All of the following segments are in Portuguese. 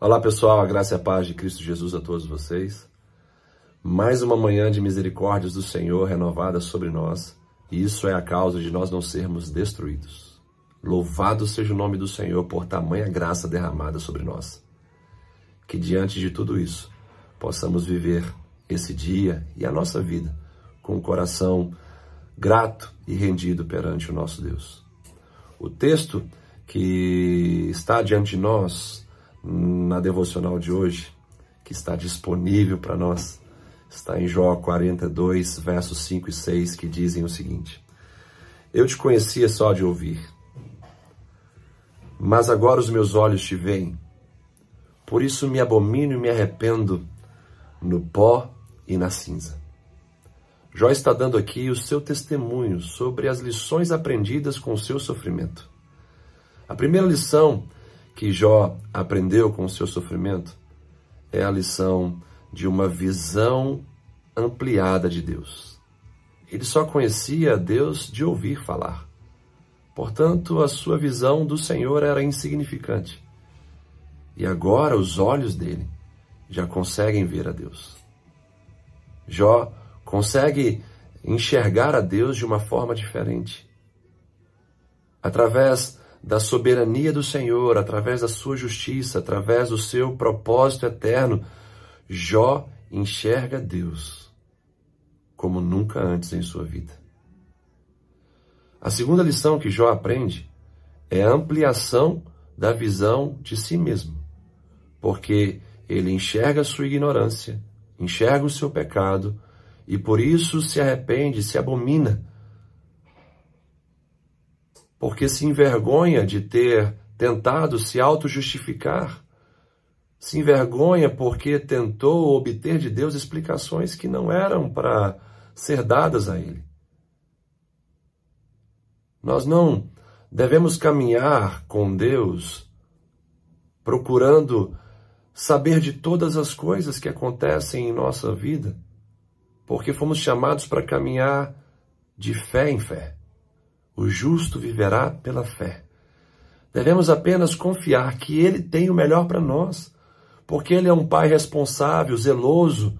Olá pessoal, a graça e a paz de Cristo Jesus a todos vocês. Mais uma manhã de misericórdias do Senhor renovada sobre nós, e isso é a causa de nós não sermos destruídos. Louvado seja o nome do Senhor por tamanha graça derramada sobre nós. Que diante de tudo isso, possamos viver esse dia e a nossa vida com o coração grato e rendido perante o nosso Deus. O texto que está diante de nós na devocional de hoje, que está disponível para nós, está em Jó 42, versos 5 e 6, que dizem o seguinte: Eu te conhecia só de ouvir, mas agora os meus olhos te veem. Por isso me abomino e me arrependo no pó e na cinza. Jó está dando aqui o seu testemunho sobre as lições aprendidas com o seu sofrimento. A primeira lição que Jó aprendeu com o seu sofrimento é a lição de uma visão ampliada de Deus. Ele só conhecia Deus de ouvir falar. Portanto, a sua visão do Senhor era insignificante. E agora os olhos dele já conseguem ver a Deus. Jó consegue enxergar a Deus de uma forma diferente. Através da soberania do Senhor, através da sua justiça, através do seu propósito eterno, Jó enxerga Deus como nunca antes em sua vida. A segunda lição que Jó aprende é a ampliação da visão de si mesmo, porque ele enxerga sua ignorância, enxerga o seu pecado e por isso se arrepende, se abomina porque se envergonha de ter tentado se auto-justificar, se envergonha porque tentou obter de Deus explicações que não eram para ser dadas a Ele. Nós não devemos caminhar com Deus procurando saber de todas as coisas que acontecem em nossa vida, porque fomos chamados para caminhar de fé em fé. O justo viverá pela fé. Devemos apenas confiar que Ele tem o melhor para nós, porque Ele é um Pai responsável, zeloso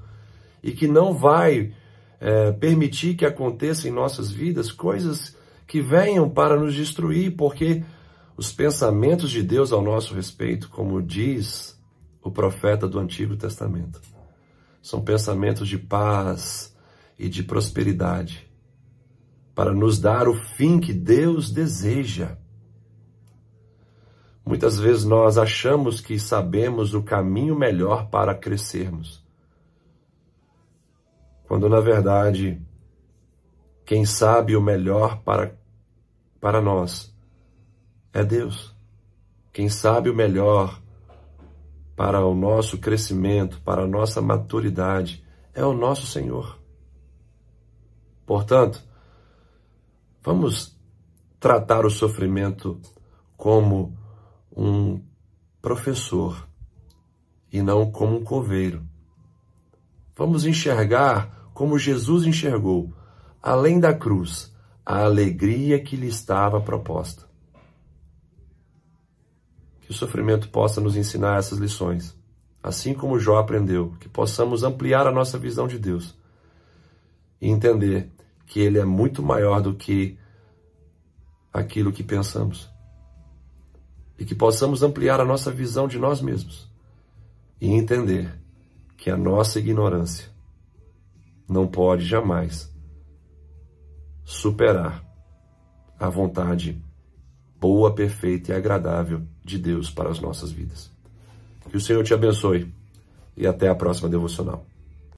e que não vai é, permitir que aconteça em nossas vidas coisas que venham para nos destruir, porque os pensamentos de Deus ao nosso respeito, como diz o profeta do Antigo Testamento, são pensamentos de paz e de prosperidade para nos dar o fim que Deus deseja. Muitas vezes nós achamos que sabemos o caminho melhor para crescermos, quando na verdade quem sabe o melhor para, para nós é Deus. Quem sabe o melhor para o nosso crescimento, para a nossa maturidade, é o nosso Senhor. Portanto, Vamos tratar o sofrimento como um professor e não como um coveiro. Vamos enxergar como Jesus enxergou, além da cruz, a alegria que lhe estava proposta. Que o sofrimento possa nos ensinar essas lições, assim como Jó aprendeu, que possamos ampliar a nossa visão de Deus e entender que Ele é muito maior do que aquilo que pensamos. E que possamos ampliar a nossa visão de nós mesmos e entender que a nossa ignorância não pode jamais superar a vontade boa, perfeita e agradável de Deus para as nossas vidas. Que o Senhor te abençoe e até a próxima devocional.